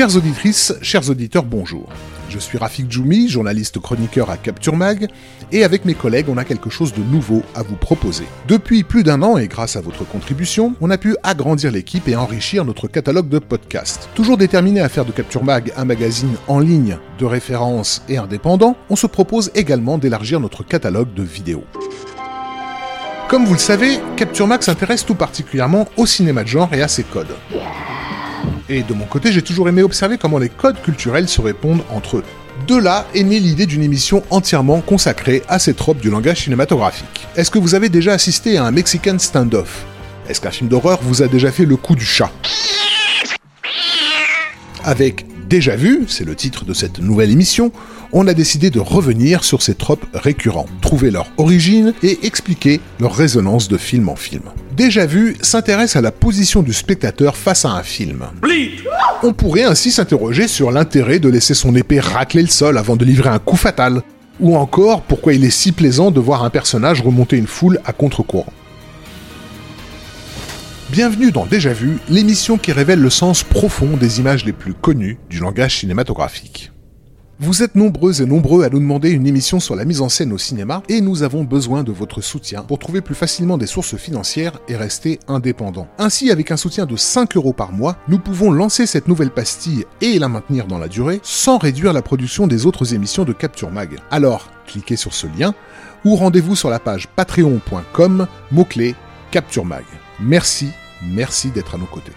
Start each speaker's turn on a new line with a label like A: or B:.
A: Chères auditrices, chers auditeurs, bonjour. Je suis Rafik Djoumi, journaliste chroniqueur à Capture Mag, et avec mes collègues, on a quelque chose de nouveau à vous proposer. Depuis plus d'un an, et grâce à votre contribution, on a pu agrandir l'équipe et enrichir notre catalogue de podcasts. Toujours déterminé à faire de Capture Mag un magazine en ligne, de référence et indépendant, on se propose également d'élargir notre catalogue de vidéos. Comme vous le savez, Capture Mag s'intéresse tout particulièrement au cinéma de genre et à ses codes. Et de mon côté, j'ai toujours aimé observer comment les codes culturels se répondent entre eux. De là est née l'idée d'une émission entièrement consacrée à ces tropes du langage cinématographique. Est-ce que vous avez déjà assisté à un Mexican standoff? Est-ce qu'un film d'horreur vous a déjà fait le coup du chat? Avec Déjà vu, c'est le titre de cette nouvelle émission, on a décidé de revenir sur ces tropes récurrents, trouver leur origine et expliquer leur résonance de film en film. Déjà vu s'intéresse à la position du spectateur face à un film. On pourrait ainsi s'interroger sur l'intérêt de laisser son épée racler le sol avant de livrer un coup fatal, ou encore pourquoi il est si plaisant de voir un personnage remonter une foule à contre-courant. Bienvenue dans Déjà Vu, l'émission qui révèle le sens profond des images les plus connues du langage cinématographique. Vous êtes nombreux et nombreux à nous demander une émission sur la mise en scène au cinéma et nous avons besoin de votre soutien pour trouver plus facilement des sources financières et rester indépendants. Ainsi, avec un soutien de 5 euros par mois, nous pouvons lancer cette nouvelle pastille et la maintenir dans la durée sans réduire la production des autres émissions de Capture Mag. Alors, cliquez sur ce lien ou rendez-vous sur la page patreon.com, mot-clé Capture Mag. Merci, merci d'être à nos côtés.